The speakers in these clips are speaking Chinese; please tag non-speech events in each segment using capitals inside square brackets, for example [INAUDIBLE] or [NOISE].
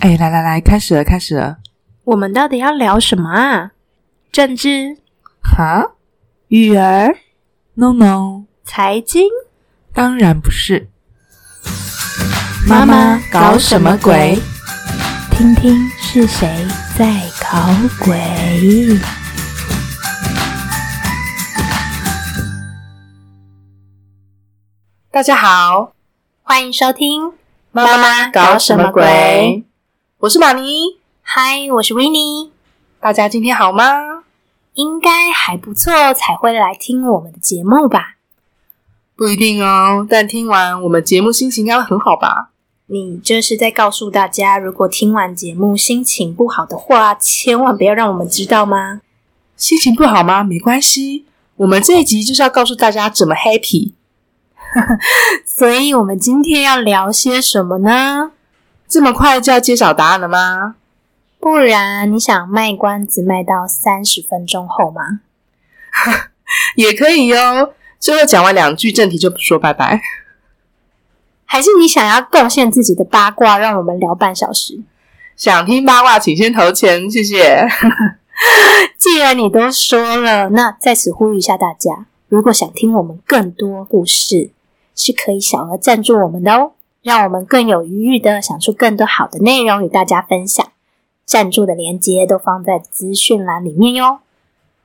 哎，来来来，开始了，开始了。我们到底要聊什么啊？政治、哈育儿、？No No，财经？当然不是。妈妈搞什么鬼？听听是谁在搞鬼。大家好，欢迎收听妈妈搞什么鬼？我是玛尼，嗨，我是 i e 大家今天好吗？应该还不错，才会来听我们的节目吧？不一定哦，但听完我们节目心情应该会很好吧？你这是在告诉大家，如果听完节目心情不好的话，千万不要让我们知道吗？心情不好吗？没关系，我们这一集就是要告诉大家怎么 happy。[LAUGHS] 所以，我们今天要聊些什么呢？这么快就要揭晓答案了吗？不然，你想卖关子卖到三十分钟后吗？[LAUGHS] 也可以哦。最后讲完两句正题就说拜拜。还是你想要贡献自己的八卦，让我们聊半小时？想听八卦，请先投钱，谢谢。[LAUGHS] 既然你都说了，那在此呼吁一下大家，如果想听我们更多故事，是可以小额赞助我们的哦，让我们更有余裕的想出更多好的内容与大家分享。赞助的链接都放在资讯栏里面哟。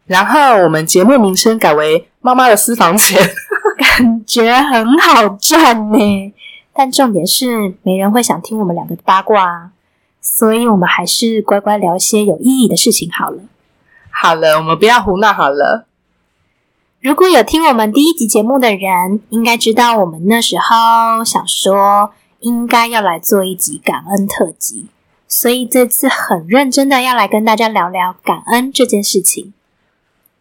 然后我们节目名称改为“妈妈的私房钱 [LAUGHS] 感觉很好赚呢，但重点是没人会想听我们两个的八卦啊，所以我们还是乖乖聊些有意义的事情好了。”。好了，我们不要胡闹好了。如果有听我们第一集节目的人，应该知道我们那时候想说，应该要来做一集感恩特辑，所以这次很认真的要来跟大家聊聊感恩这件事情。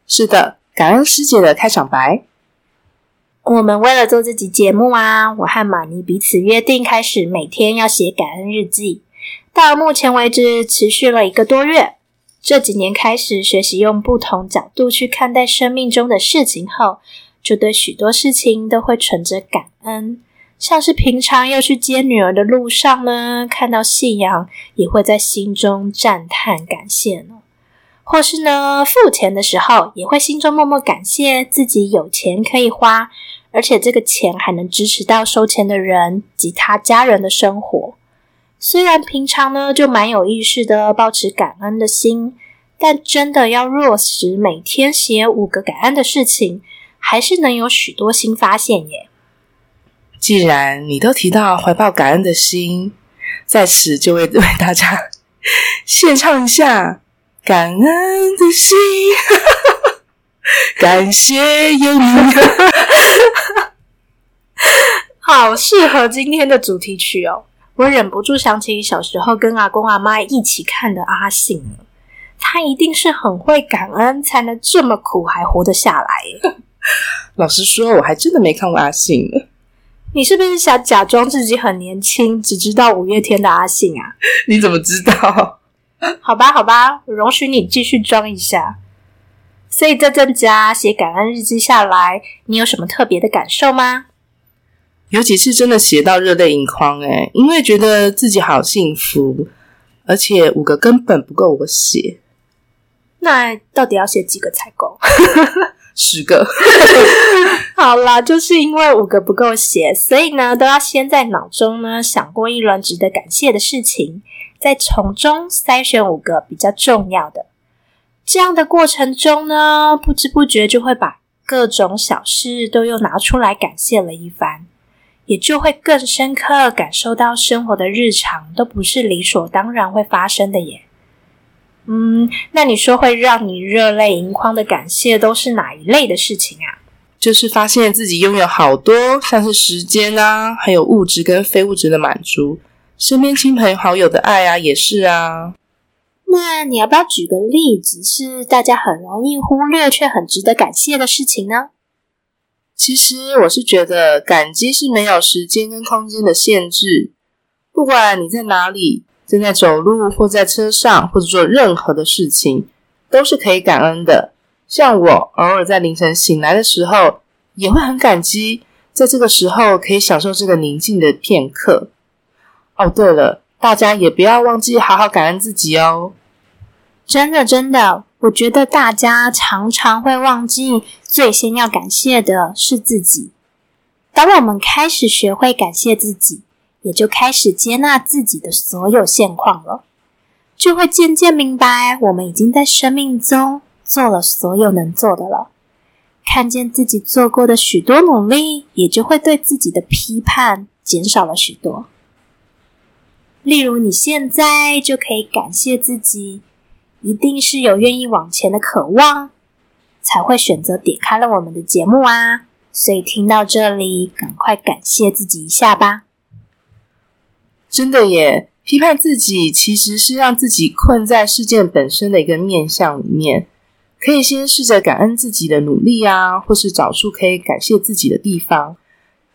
是的，感恩师姐的开场白。我们为了做这集节目啊，我和玛尼彼此约定，开始每天要写感恩日记。到目前为止，持续了一个多月。这几年开始学习用不同角度去看待生命中的事情后，就对许多事情都会存着感恩。像是平常要去接女儿的路上呢，看到夕阳，也会在心中赞叹感谢呢。或是呢，付钱的时候，也会心中默默感谢自己有钱可以花，而且这个钱还能支持到收钱的人及他家人的生活。虽然平常呢就蛮有意识的保持感恩的心，但真的要落实每天写五个感恩的事情，还是能有许多新发现耶。既然你都提到怀抱感恩的心，在此就为为大家献唱一下《感恩的心》，[LAUGHS] 感谢有你。[LAUGHS] 好适合今天的主题曲哦！我忍不住想起小时候跟阿公阿妈一起看的阿信了，他一定是很会感恩，才能这么苦还活得下来。[LAUGHS] 老实说，我还真的没看过阿信呢。你是不是想假装自己很年轻，只知道五月天的阿信啊？[LAUGHS] 你怎么知道？[LAUGHS] 好吧，好吧，容许你继续装一下。所以这阵子啊，写感恩日记下来，你有什么特别的感受吗？有几次真的写到热泪盈眶诶，因为觉得自己好幸福，而且五个根本不够我写，那到底要写几个才够？[LAUGHS] 十个。[LAUGHS] 好啦，就是因为五个不够写，所以呢，都要先在脑中呢想过一轮值得感谢的事情，再从中筛选五个比较重要的。这样的过程中呢，不知不觉就会把各种小事都又拿出来感谢了一番，也就会更深刻感受到生活的日常都不是理所当然会发生的耶。嗯，那你说会让你热泪盈眶的感谢都是哪一类的事情啊？就是发现自己拥有好多，像是时间啊，还有物质跟非物质的满足，身边亲朋好友的爱啊，也是啊。那你要不要举个例子，是大家很容易忽略却很值得感谢的事情呢？其实我是觉得，感激是没有时间跟空间的限制，不管你在哪里，正在走路或在车上，或者做任何的事情，都是可以感恩的。像我偶尔在凌晨醒来的时候，也会很感激，在这个时候可以享受这个宁静的片刻。哦，对了，大家也不要忘记好好感恩自己哦。真的，真的，我觉得大家常常会忘记，最先要感谢的是自己。当我们开始学会感谢自己，也就开始接纳自己的所有现况了，就会渐渐明白，我们已经在生命中做了所有能做的了。看见自己做过的许多努力，也就会对自己的批判减少了许多。例如，你现在就可以感谢自己，一定是有愿意往前的渴望，才会选择点开了我们的节目啊！所以听到这里，赶快感谢自己一下吧。真的耶，批判自己其实是让自己困在事件本身的一个面向里面。可以先试着感恩自己的努力啊，或是找出可以感谢自己的地方，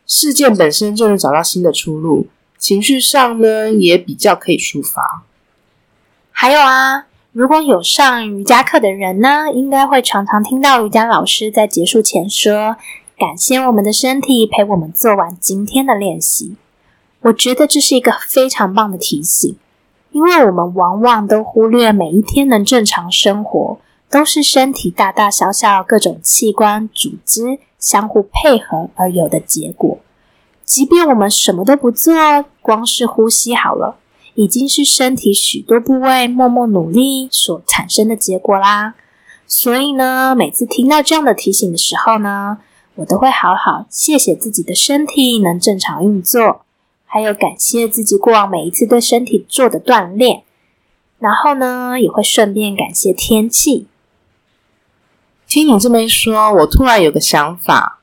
事件本身就能找到新的出路。情绪上呢，也比较可以抒发。还有啊，如果有上瑜伽课的人呢，应该会常常听到瑜伽老师在结束前说：“感谢我们的身体陪我们做完今天的练习。”我觉得这是一个非常棒的提醒，因为我们往往都忽略每一天能正常生活。都是身体大大小小各种器官组织相互配合而有的结果。即便我们什么都不做，光是呼吸好了，已经是身体许多部位默默努力所产生的结果啦。所以呢，每次听到这样的提醒的时候呢，我都会好好谢谢自己的身体能正常运作，还有感谢自己过往每一次对身体做的锻炼。然后呢，也会顺便感谢天气。听你这么一说，我突然有个想法：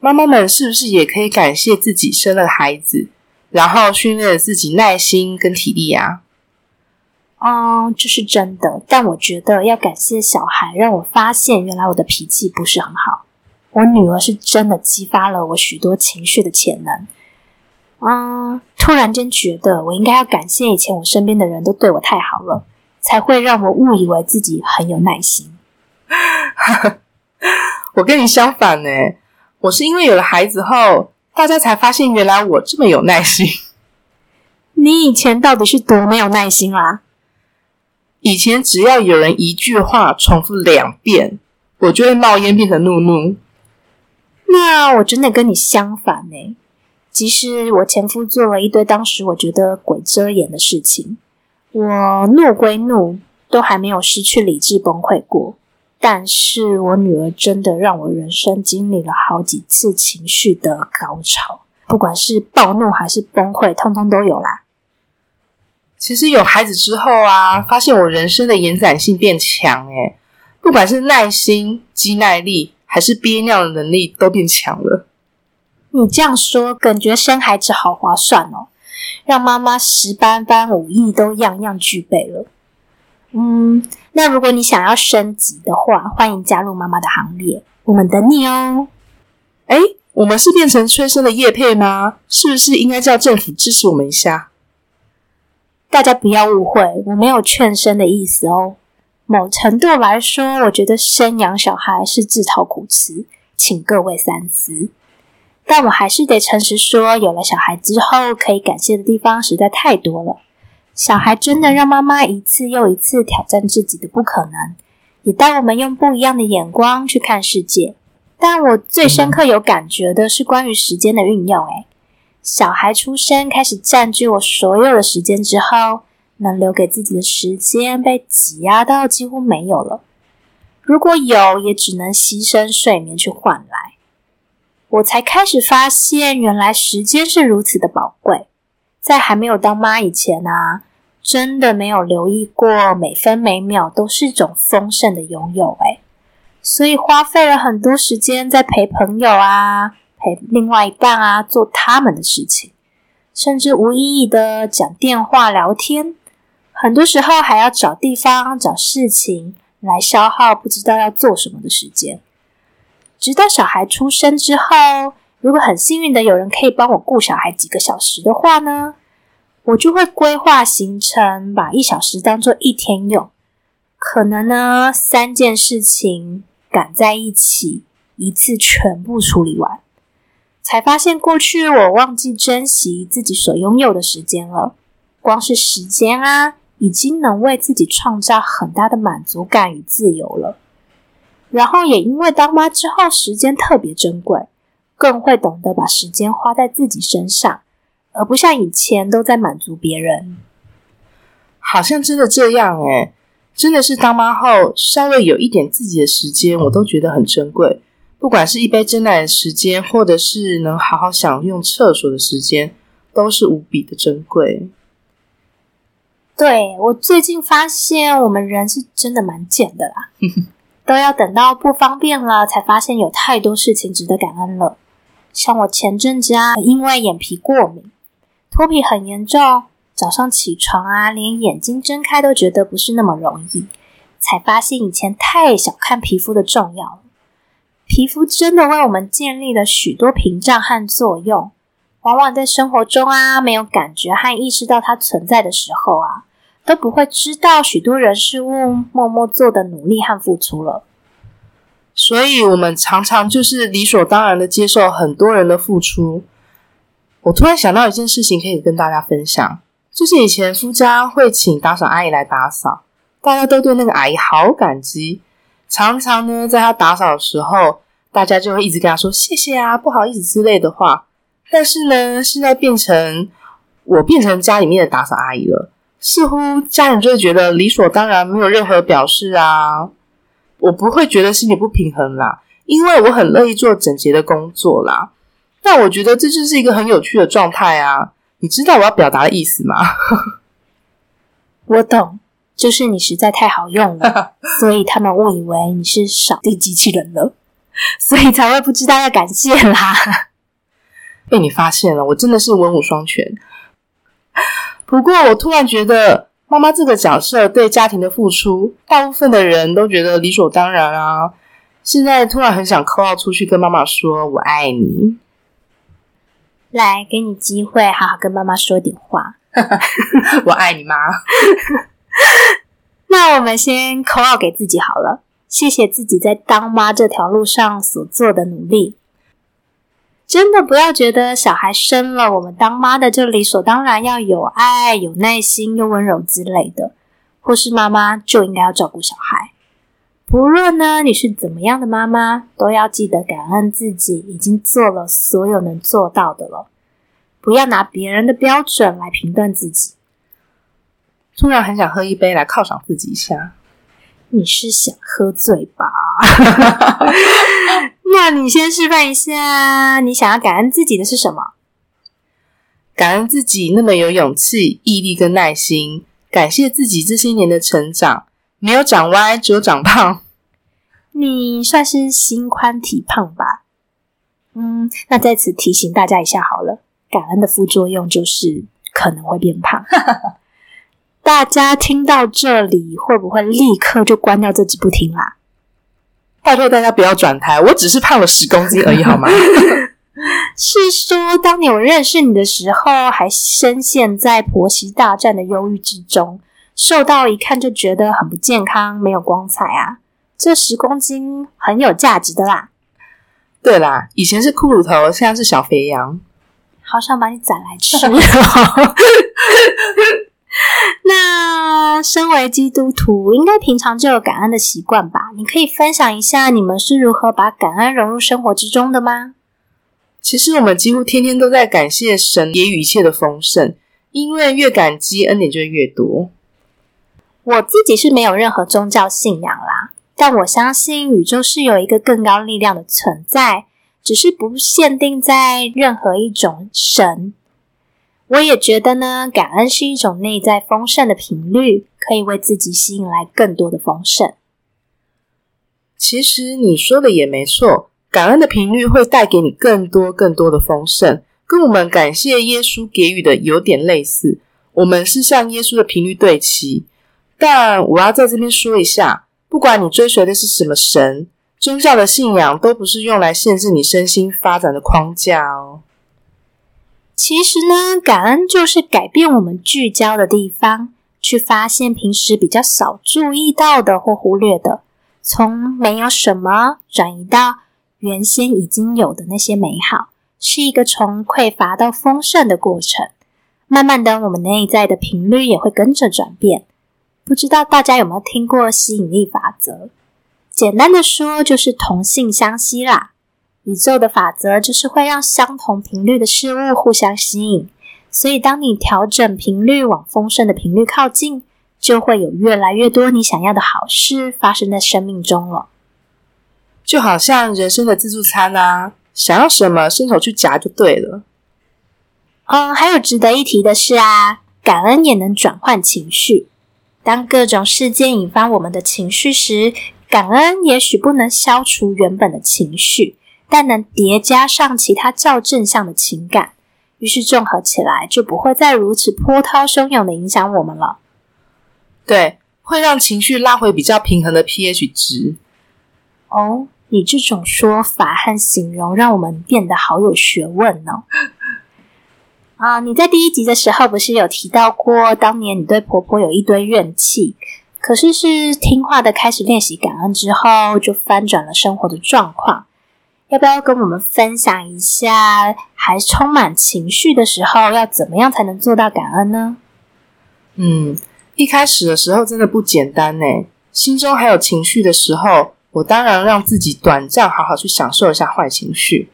妈妈们是不是也可以感谢自己生了孩子，然后训练自己耐心跟体力啊？哦，这是真的。但我觉得要感谢小孩，让我发现原来我的脾气不是很好。我女儿是真的激发了我许多情绪的潜能。嗯，突然间觉得我应该要感谢以前我身边的人都对我太好了，才会让我误以为自己很有耐心。[LAUGHS] 我跟你相反呢，我是因为有了孩子后，大家才发现原来我这么有耐心。你以前到底是多没有耐心啊？以前只要有人一句话重复两遍，我就会冒烟变成怒怒。那我真的跟你相反呢。即使我前夫做了一堆当时我觉得鬼遮眼的事情，我怒归怒，都还没有失去理智崩溃过。但是我女儿真的让我人生经历了好几次情绪的高潮，不管是暴怒还是崩溃，通通都有啦。其实有孩子之后啊，发现我人生的延展性变强，诶不管是耐心、肌耐力，还是憋尿的能力，都变强了。你这样说，感觉生孩子好划算哦，让妈妈十班班武艺都样样具备了。嗯，那如果你想要升级的话，欢迎加入妈妈的行列，我们等你哦。哎，我们是变成催生的叶配吗？是不是应该叫政府支持我们一下？大家不要误会，我没有劝生的意思哦。某程度来说，我觉得生养小孩是自讨苦吃，请各位三思。但我还是得诚实说，有了小孩之后，可以感谢的地方实在太多了。小孩真的让妈妈一次又一次挑战自己的不可能，也带我们用不一样的眼光去看世界。但我最深刻有感觉的是关于时间的运用。诶小孩出生开始占据我所有的时间之后，能留给自己的时间被挤压到几乎没有了。如果有，也只能牺牲睡眠去换来。我才开始发现，原来时间是如此的宝贵。在还没有当妈以前啊，真的没有留意过每分每秒都是一种丰盛的拥有诶所以花费了很多时间在陪朋友啊、陪另外一半啊做他们的事情，甚至无意义的讲电话聊天，很多时候还要找地方、找事情来消耗不知道要做什么的时间，直到小孩出生之后。如果很幸运的有人可以帮我顾小孩几个小时的话呢，我就会规划行程，把一小时当做一天用。可能呢，三件事情赶在一起，一次全部处理完，才发现过去我忘记珍惜自己所拥有的时间了。光是时间啊，已经能为自己创造很大的满足感与自由了。然后也因为当妈之后，时间特别珍贵，更会懂得把时间花在自己身上，而不像以前都在满足别人。好像真的这样诶真的是当妈后，稍微有一点自己的时间，我都觉得很珍贵。不管是一杯真奶的时间，或者是能好好享用厕所的时间，都是无比的珍贵。对我最近发现，我们人是真的蛮贱的啦，[LAUGHS] 都要等到不方便了，才发现有太多事情值得感恩了。像我前阵子啊，因为眼皮过敏，脱皮很严重。早上起床啊，连眼睛睁开都觉得不是那么容易，才发现以前太小看皮肤的重要了。皮肤真的为我们建立了许多屏障和作用，往往在生活中啊，没有感觉和意识到它存在的时候啊，都不会知道许多人事物默默做的努力和付出了。所以，我们常常就是理所当然的接受很多人的付出。我突然想到一件事情，可以跟大家分享。就是以前夫家会请打扫阿姨来打扫，大家都对那个阿姨好感激。常常呢，在她打扫的时候，大家就会一直跟她说谢谢啊、不好意思之类的话。但是呢，现在变成我变成家里面的打扫阿姨了，似乎家人就会觉得理所当然，没有任何表示啊。我不会觉得心里不平衡啦，因为我很乐意做整洁的工作啦。但我觉得这就是一个很有趣的状态啊。你知道我要表达的意思吗？[LAUGHS] 我懂，就是你实在太好用了，[LAUGHS] 所以他们误以为你是扫地机器人了，所以才会不知道要感谢啦。[LAUGHS] 被你发现了，我真的是文武双全。不过，我突然觉得妈妈这个角色对家庭的付出，大部分的人都觉得理所当然啊。现在突然很想扣号出去跟妈妈说“我爱你”。[LAUGHS] 来，给你机会，好好跟妈妈说点话。[LAUGHS] 我爱你妈。[LAUGHS] 那我们先扣号给自己好了，谢谢自己在当妈这条路上所做的努力。真的不要觉得小孩生了，我们当妈的就理所当然要有爱、有耐心又温柔之类的，或是妈妈就应该要照顾小孩。不论呢你是怎么样的妈妈，都要记得感恩自己已经做了所有能做到的了，不要拿别人的标准来评断自己。突然很想喝一杯来犒赏自己一下，你是想喝醉吧？[LAUGHS] 那你先示范一下，你想要感恩自己的是什么？感恩自己那么有勇气、毅力跟耐心，感谢自己这些年的成长。没有长歪，只有长胖。你算是心宽体胖吧？嗯，那在此提醒大家一下好了，感恩的副作用就是可能会变胖。[LAUGHS] 大家听到这里，会不会立刻就关掉这集不听啦？拜托大家不要转台，我只是胖了十公斤而已，好吗？[LAUGHS] 是说，当年我认识你的时候，还深陷在婆媳大战的忧郁之中。瘦到一看就觉得很不健康，没有光彩啊！这十公斤很有价值的啦。对啦，以前是骷髅头，现在是小肥羊。好想把你宰来吃。[LAUGHS] [LAUGHS] 那身为基督徒，应该平常就有感恩的习惯吧？你可以分享一下你们是如何把感恩融入生活之中的吗？其实我们几乎天天都在感谢神给予一切的丰盛，因为越感激，恩典就会越多。我自己是没有任何宗教信仰啦，但我相信宇宙是有一个更高力量的存在，只是不限定在任何一种神。我也觉得呢，感恩是一种内在丰盛的频率，可以为自己吸引来更多的丰盛。其实你说的也没错，感恩的频率会带给你更多更多的丰盛，跟我们感谢耶稣给予的有点类似。我们是向耶稣的频率对齐。但我要在这边说一下，不管你追随的是什么神，宗教的信仰都不是用来限制你身心发展的框架哦。其实呢，感恩就是改变我们聚焦的地方，去发现平时比较少注意到的或忽略的，从没有什么转移到原先已经有的那些美好，是一个从匮乏到丰盛的过程。慢慢的，我们内在的频率也会跟着转变。不知道大家有没有听过吸引力法则？简单的说，就是同性相吸啦。宇宙的法则就是会让相同频率的事物互相吸引。所以，当你调整频率往丰盛的频率靠近，就会有越来越多你想要的好事发生在生命中了。就好像人生的自助餐啊，想要什么伸手去夹就对了。嗯，还有值得一提的是啊，感恩也能转换情绪。当各种事件引发我们的情绪时，感恩也许不能消除原本的情绪，但能叠加上其他较正向的情感，于是综合起来，就不会再如此波涛汹涌的影响我们了。对，会让情绪拉回比较平衡的 pH 值。哦，你这种说法和形容，让我们变得好有学问呢。[LAUGHS] 啊，你在第一集的时候不是有提到过，当年你对婆婆有一堆怨气，可是是听话的开始练习感恩之后，就翻转了生活的状况。要不要跟我们分享一下，还充满情绪的时候，要怎么样才能做到感恩呢？嗯，一开始的时候真的不简单呢，心中还有情绪的时候，我当然让自己短暂好好去享受一下坏情绪，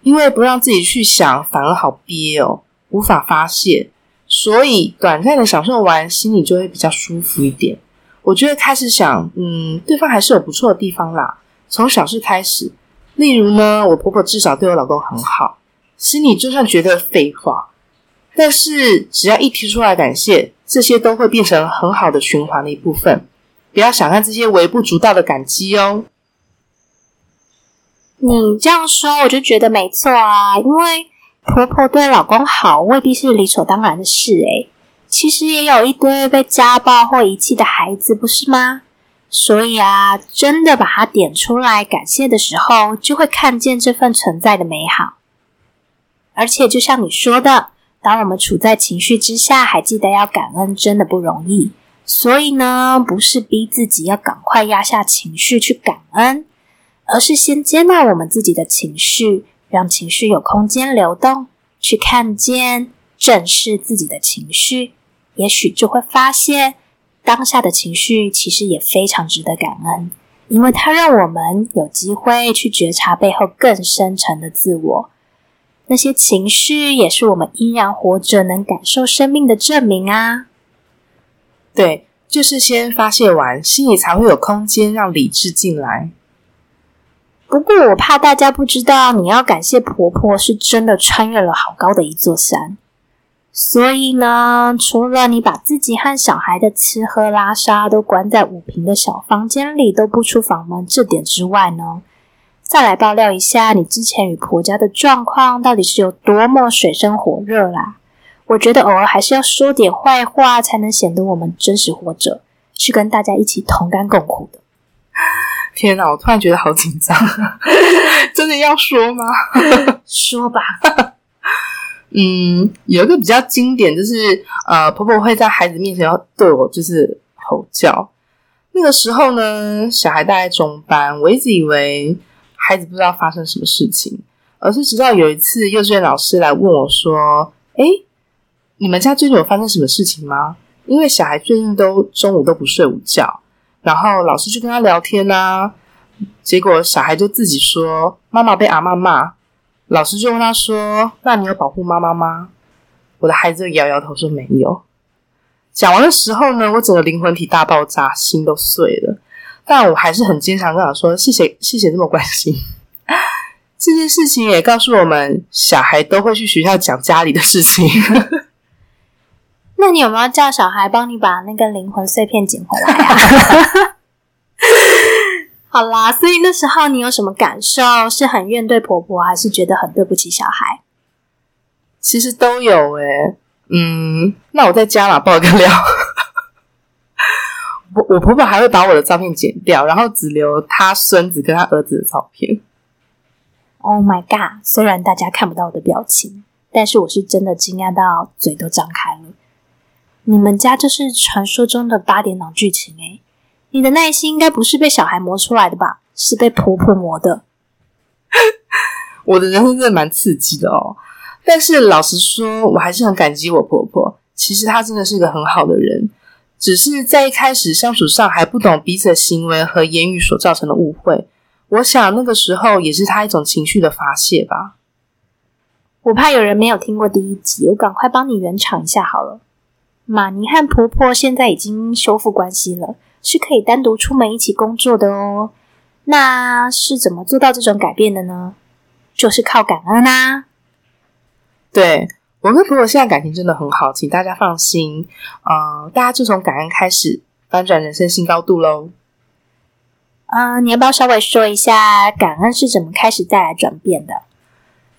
因为不让自己去想，反而好憋哦。无法发泄，所以短暂的享受完，心里就会比较舒服一点。我就会开始想，嗯，对方还是有不错的地方啦。从小事开始，例如呢，我婆婆至少对我老公很好，心里就算觉得废话，但是只要一提出来感谢，这些都会变成很好的循环的一部分。不要小看这些微不足道的感激哦。你这样说，我就觉得没错啊，因为。婆婆对老公好未必是理所当然的事，诶，其实也有一堆被家暴或遗弃的孩子，不是吗？所以啊，真的把它点出来感谢的时候，就会看见这份存在的美好。而且，就像你说的，当我们处在情绪之下，还记得要感恩，真的不容易。所以呢，不是逼自己要赶快压下情绪去感恩，而是先接纳我们自己的情绪。让情绪有空间流动，去看见、正视自己的情绪，也许就会发现，当下的情绪其实也非常值得感恩，因为它让我们有机会去觉察背后更深层的自我。那些情绪也是我们依然活着、能感受生命的证明啊！对，就是先发泄完，心里才会有空间让理智进来。不过我怕大家不知道，你要感谢婆婆是真的穿越了好高的一座山。所以呢，除了你把自己和小孩的吃喝拉撒都关在五平的小房间里都不出房门这点之外呢，再来爆料一下你之前与婆家的状况到底是有多么水深火热啦。我觉得偶尔还是要说点坏话，才能显得我们真实活着，是跟大家一起同甘共苦的。天哪！我突然觉得好紧张，[LAUGHS] 真的要说吗？[LAUGHS] 说吧。[LAUGHS] 嗯，有一个比较经典，就是呃，婆婆会在孩子面前要对我就是吼叫。那个时候呢，小孩大概中班，我一直以为孩子不知道发生什么事情，而是直到有一次幼稚园老师来问我说：“哎，你们家最近有发生什么事情吗？因为小孩最近都中午都不睡午觉。”然后老师就跟他聊天呐，结果小孩就自己说妈妈被阿妈骂，老师就问他说：“那你有保护妈妈吗？”我的孩子摇摇头说没有。讲完的时候呢，我整个灵魂体大爆炸，心都碎了。但我还是很坚强，跟他说：“谢谢，谢谢这么关心。[LAUGHS] ”这件事情也告诉我们，小孩都会去学校讲家里的事情。[LAUGHS] 那你有没有叫小孩帮你把那个灵魂碎片捡回来啊？[LAUGHS] 好啦，所以那时候你有什么感受？是很怨对婆婆，还是觉得很对不起小孩？其实都有诶。嗯，那我在家嘛，爆个料。[LAUGHS] 我我婆婆还会把我的照片剪掉，然后只留她孙子跟她儿子的照片。Oh my god！虽然大家看不到我的表情，但是我是真的惊讶到嘴都张开了。你们家就是传说中的八点档剧情诶，你的耐心应该不是被小孩磨出来的吧？是被婆婆磨的。我的人生真的蛮刺激的哦。但是老实说，我还是很感激我婆婆。其实她真的是一个很好的人，只是在一开始相处上还不懂彼此的行为和言语所造成的误会。我想那个时候也是她一种情绪的发泄吧。我怕有人没有听过第一集，我赶快帮你圆场一下好了。玛尼和婆婆现在已经修复关系了，是可以单独出门一起工作的哦。那是怎么做到这种改变的呢？就是靠感恩啊！对我跟婆婆现在感情真的很好，请大家放心。呃，大家就从感恩开始，翻转人生新高度喽。嗯，你要不要稍微说一下感恩是怎么开始带来转变的？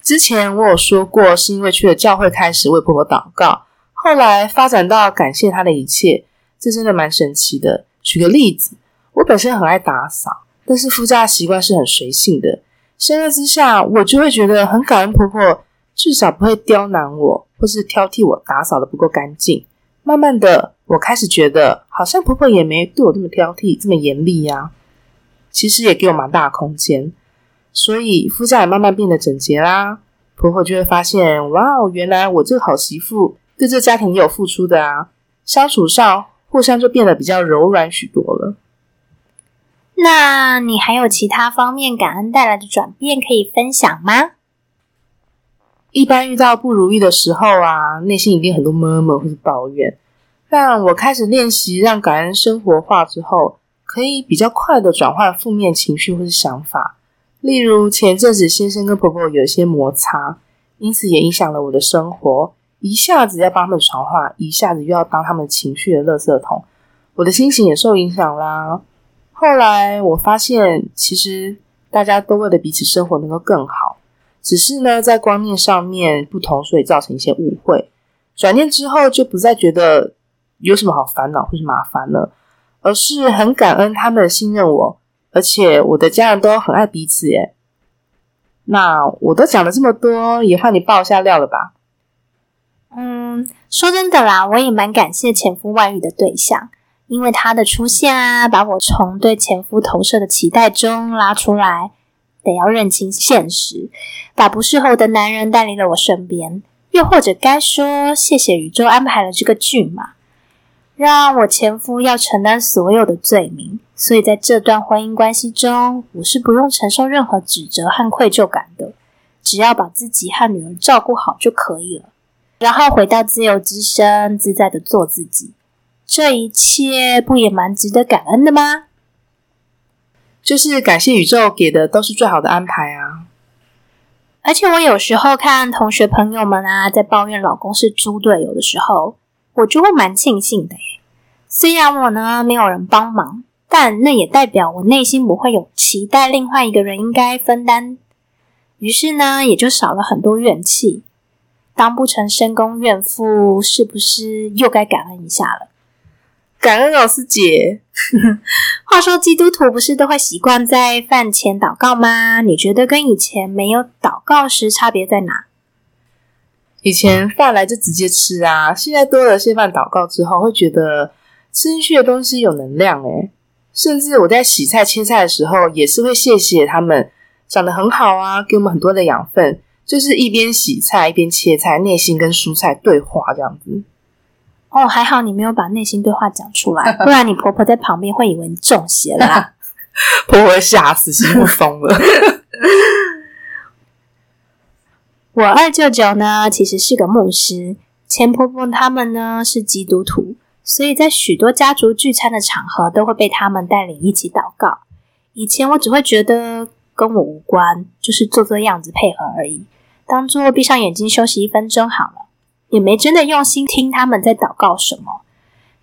之前我有说过，是因为去了教会开始为婆婆祷告，后来发展到感谢她的一切，这真的蛮神奇的。举个例子，我本身很爱打扫。但是夫家的习惯是很随性的，相较之下，我就会觉得很感恩婆婆，至少不会刁难我，或是挑剔我打扫的不够干净。慢慢的，我开始觉得，好像婆婆也没对我这么挑剔，这么严厉呀。其实也给我蛮大的空间，所以夫家也慢慢变得整洁啦。婆婆就会发现，哇哦，原来我这个好媳妇对这家庭也有付出的啊。相处上，互相就变得比较柔软许多了。那你还有其他方面感恩带来的转变可以分享吗？一般遇到不如意的时候啊，内心一定很多闷闷或是抱怨。但我开始练习让感恩生活化之后，可以比较快的转换负面情绪或是想法。例如前阵子先生跟婆婆有一些摩擦，因此也影响了我的生活。一下子要帮他们传话，一下子又要当他们情绪的垃圾桶，我的心情也受影响啦。后来我发现，其实大家都为了彼此生活能够更好，只是呢在观念上面不同，所以造成一些误会。转念之后，就不再觉得有什么好烦恼或是麻烦了，而是很感恩他们信任我，而且我的家人都很爱彼此。耶，那我都讲了这么多，也换你爆一下料了吧？嗯，说真的啦，我也蛮感谢前夫外遇的对象。因为他的出现啊，把我从对前夫投射的期待中拉出来，得要认清现实，把不适合的男人带离了我身边，又或者该说谢谢宇宙安排了这个剧嘛，让我前夫要承担所有的罪名，所以在这段婚姻关系中，我是不用承受任何指责和愧疚感的，只要把自己和女儿照顾好就可以了，然后回到自由之身，自在的做自己。这一切不也蛮值得感恩的吗？就是感谢宇宙给的都是最好的安排啊！而且我有时候看同学朋友们啊，在抱怨老公是猪队友的时候，我就会蛮庆幸的耶。虽然我呢没有人帮忙，但那也代表我内心不会有期待，另外一个人应该分担。于是呢，也就少了很多怨气。当不成深宫怨妇，是不是又该感恩一下了？感恩老师姐。[LAUGHS] 话说，基督徒不是都会习惯在饭前祷告吗？你觉得跟以前没有祷告时差别在哪？以前饭来就直接吃啊，现在多了谢饭祷告之后，会觉得吃进去的东西有能量诶甚至我在洗菜切菜的时候，也是会谢谢他们长得很好啊，给我们很多的养分。就是一边洗菜一边切菜，内心跟蔬菜对话这样子。哦，还好你没有把内心对话讲出来，[LAUGHS] 不然你婆婆在旁边会以为你中邪了，[LAUGHS] 婆婆会吓死，心都疯了。[LAUGHS] 我二舅舅呢，其实是个牧师，前婆婆他们呢是基督徒，所以在许多家族聚餐的场合，都会被他们带领一起祷告。以前我只会觉得跟我无关，就是做做样子配合而已，当做闭上眼睛休息一分钟好了。也没真的用心听他们在祷告什么，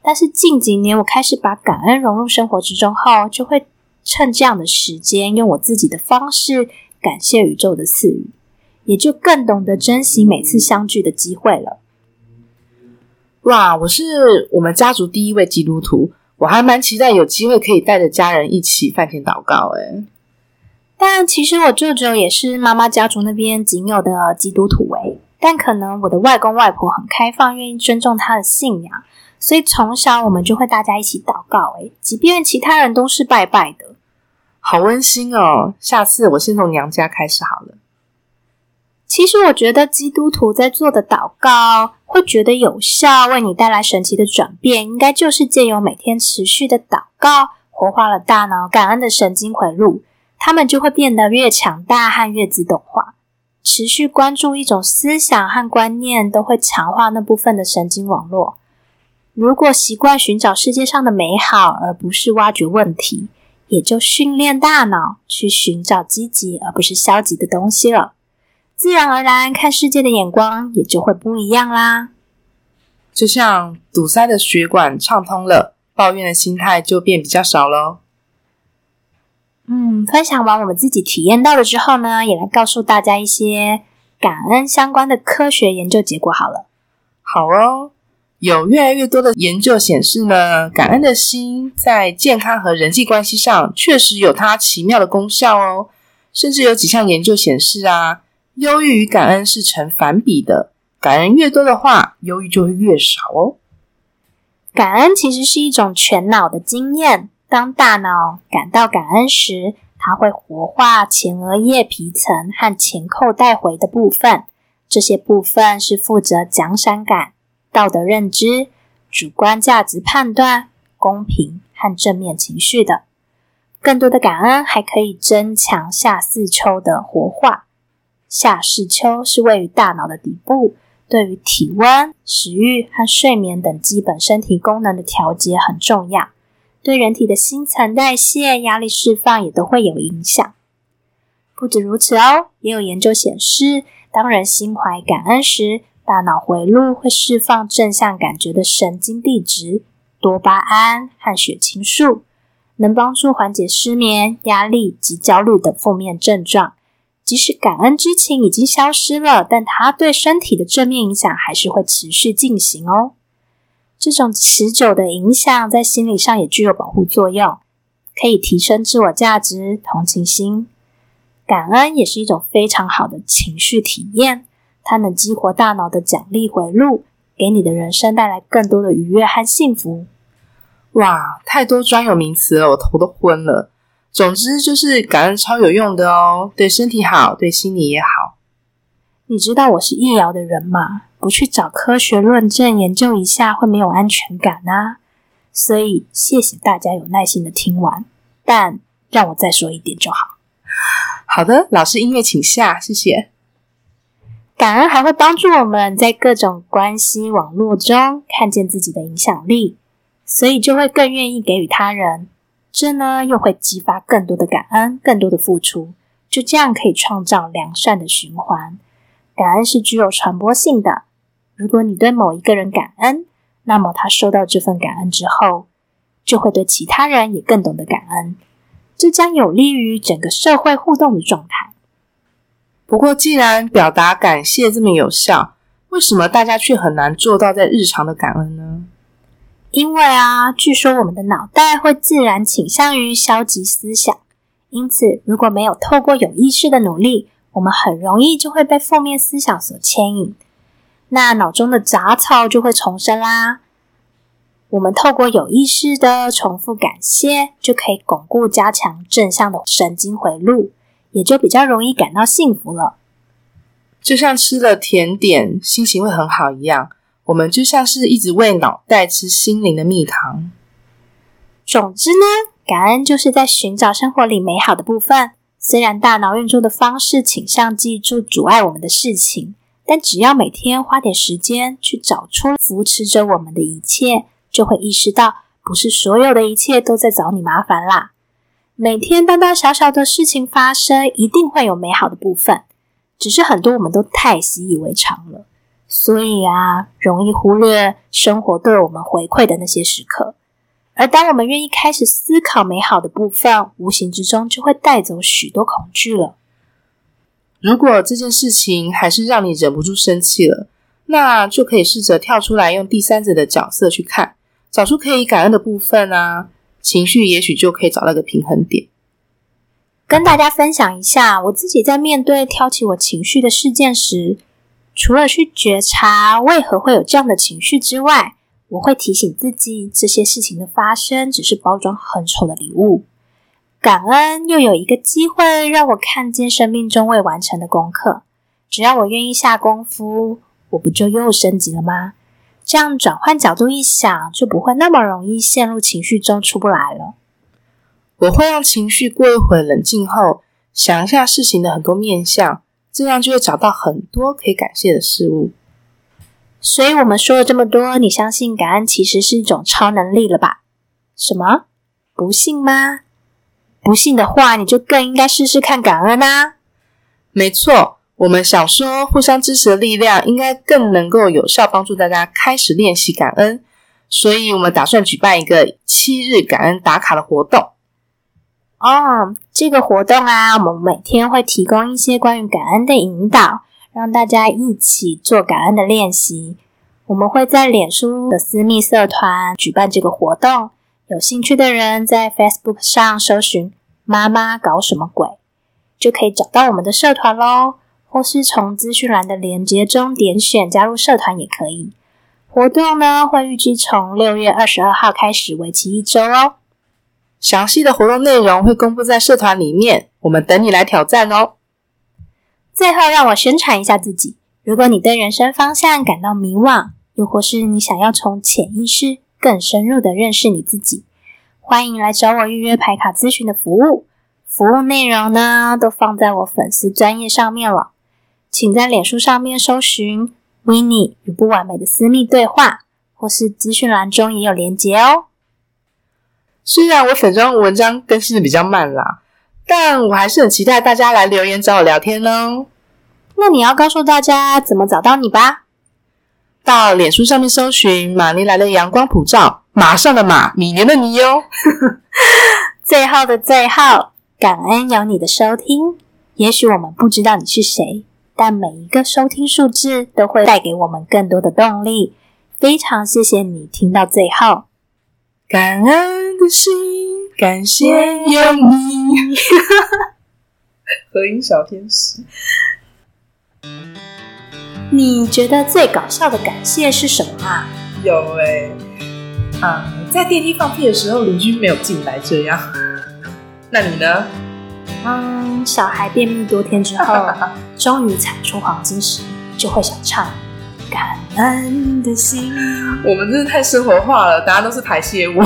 但是近几年我开始把感恩融入生活之中后，就会趁这样的时间，用我自己的方式感谢宇宙的赐予，也就更懂得珍惜每次相聚的机会了。哇，我是我们家族第一位基督徒，我还蛮期待有机会可以带着家人一起饭前祷告。诶但其实我舅舅也是妈妈家族那边仅有的基督徒。诶但可能我的外公外婆很开放，愿意尊重他的信仰，所以从小我们就会大家一起祷告。诶，即便其他人都是拜拜的，好温馨哦！下次我先从娘家开始好了。其实我觉得基督徒在做的祷告，会觉得有效，为你带来神奇的转变，应该就是借由每天持续的祷告，活化了大脑感恩的神经回路，他们就会变得越强大和越自动化。持续关注一种思想和观念，都会强化那部分的神经网络。如果习惯寻找世界上的美好，而不是挖掘问题，也就训练大脑去寻找积极而不是消极的东西了。自然而然，看世界的眼光也就会不一样啦。就像堵塞的血管畅通了，抱怨的心态就变比较少喽。嗯，分享完我们自己体验到了之后呢，也来告诉大家一些感恩相关的科学研究结果。好了，好哦。有越来越多的研究显示呢，感恩的心在健康和人际关系上确实有它奇妙的功效哦。甚至有几项研究显示啊，忧郁与感恩是成反比的，感恩越多的话，忧郁就会越少哦。感恩其实是一种全脑的经验，当大脑感到感恩时，它会活化前额叶皮层和前扣带回的部分，这些部分是负责奖赏感。道德认知、主观价值判断、公平和正面情绪的，更多的感恩还可以增强下四丘的活化。下四丘是位于大脑的底部，对于体温、食欲和睡眠等基本身体功能的调节很重要，对人体的新陈代谢、压力释放也都会有影响。不止如此哦，也有研究显示，当人心怀感恩时，大脑回路会释放正向感觉的神经递质多巴胺和血清素，能帮助缓解失眠、压力及焦虑等负面症状。即使感恩之情已经消失了，但它对身体的正面影响还是会持续进行哦。这种持久的影响在心理上也具有保护作用，可以提升自我价值、同情心。感恩也是一种非常好的情绪体验。它能激活大脑的奖励回路，给你的人生带来更多的愉悦和幸福。哇，太多专有名词了，我头都昏了。总之就是感恩超有用的哦，对身体好，对心理也好。你知道我是易遥的人吗？不去找科学论证研究一下，会没有安全感啊。所以谢谢大家有耐心的听完，但让我再说一点就好。好的，老师音乐请下，谢谢。感恩还会帮助我们在各种关系网络中看见自己的影响力，所以就会更愿意给予他人。这呢，又会激发更多的感恩，更多的付出，就这样可以创造良善的循环。感恩是具有传播性的。如果你对某一个人感恩，那么他收到这份感恩之后，就会对其他人也更懂得感恩。这将有利于整个社会互动的状态。不过，既然表达感谢这么有效，为什么大家却很难做到在日常的感恩呢？因为啊，据说我们的脑袋会自然倾向于消极思想，因此如果没有透过有意识的努力，我们很容易就会被负面思想所牵引，那脑中的杂草就会重生啦。我们透过有意识的重复感谢，就可以巩固加强正向的神经回路。也就比较容易感到幸福了，就像吃了甜点，心情会很好一样。我们就像是一直喂脑袋吃心灵的蜜糖。总之呢，感恩就是在寻找生活里美好的部分。虽然大脑运作的方式倾向记住阻碍我们的事情，但只要每天花点时间去找出扶持着我们的一切，就会意识到，不是所有的一切都在找你麻烦啦。每天大大小小的事情发生，一定会有美好的部分，只是很多我们都太习以为常了，所以啊，容易忽略生活对我们回馈的那些时刻。而当我们愿意开始思考美好的部分，无形之中就会带走许多恐惧了。如果这件事情还是让你忍不住生气了，那就可以试着跳出来，用第三者的角色去看，找出可以感恩的部分啊。情绪也许就可以找到个平衡点。跟大家分享一下，我自己在面对挑起我情绪的事件时，除了去觉察为何会有这样的情绪之外，我会提醒自己，这些事情的发生只是包装很丑的礼物。感恩又有一个机会让我看见生命中未完成的功课，只要我愿意下功夫，我不就又升级了吗？这样转换角度一想，就不会那么容易陷入情绪中出不来了。我会让情绪过一会冷静后，想一下事情的很多面相，这样就会找到很多可以感谢的事物。所以，我们说了这么多，你相信感恩其实是一种超能力了吧？什么？不信吗？不信的话，你就更应该试试看感恩啊！没错。我们想说，互相支持的力量应该更能够有效帮助大家开始练习感恩，所以我们打算举办一个七日感恩打卡的活动。哦，这个活动啊，我们每天会提供一些关于感恩的引导，让大家一起做感恩的练习。我们会在脸书的私密社团举办这个活动，有兴趣的人在 Facebook 上搜寻“妈妈搞什么鬼”，就可以找到我们的社团喽。或是从资讯栏的连接中点选加入社团也可以。活动呢会预计从六月二十二号开始，为期一周哦。详细的活动内容会公布在社团里面，我们等你来挑战哦。最后，让我宣传一下自己：如果你对人生方向感到迷惘，又或是你想要从潜意识更深入的认识你自己，欢迎来找我预约排卡咨询的服务。服务内容呢都放在我粉丝专业上面了。请在脸书上面搜寻 w i n n e 与不完美的私密对话，或是资讯栏中也有连结哦。虽然我粉妆文章更新的比较慢啦，但我还是很期待大家来留言找我聊天哦。那你要告诉大家怎么找到你吧？到脸书上面搜寻“马尼来的阳光普照”，马上的马，米年的你哟。[LAUGHS] 最后的最后，感恩有你的收听。也许我们不知道你是谁。但每一个收听数字都会带给我们更多的动力。非常谢谢你听到最后，感恩的心，感谢有你。[LAUGHS] 合音小天使，你觉得最搞笑的感谢是什么啊？有哎，啊，在电梯放屁的时候，邻居没有进来，这样。[LAUGHS] 那你呢？嗯，小孩便秘多天之后，[LAUGHS] 终于产出黄金时，就会想唱《感恩的心》。我们真的太生活化了，大家都是排泄物。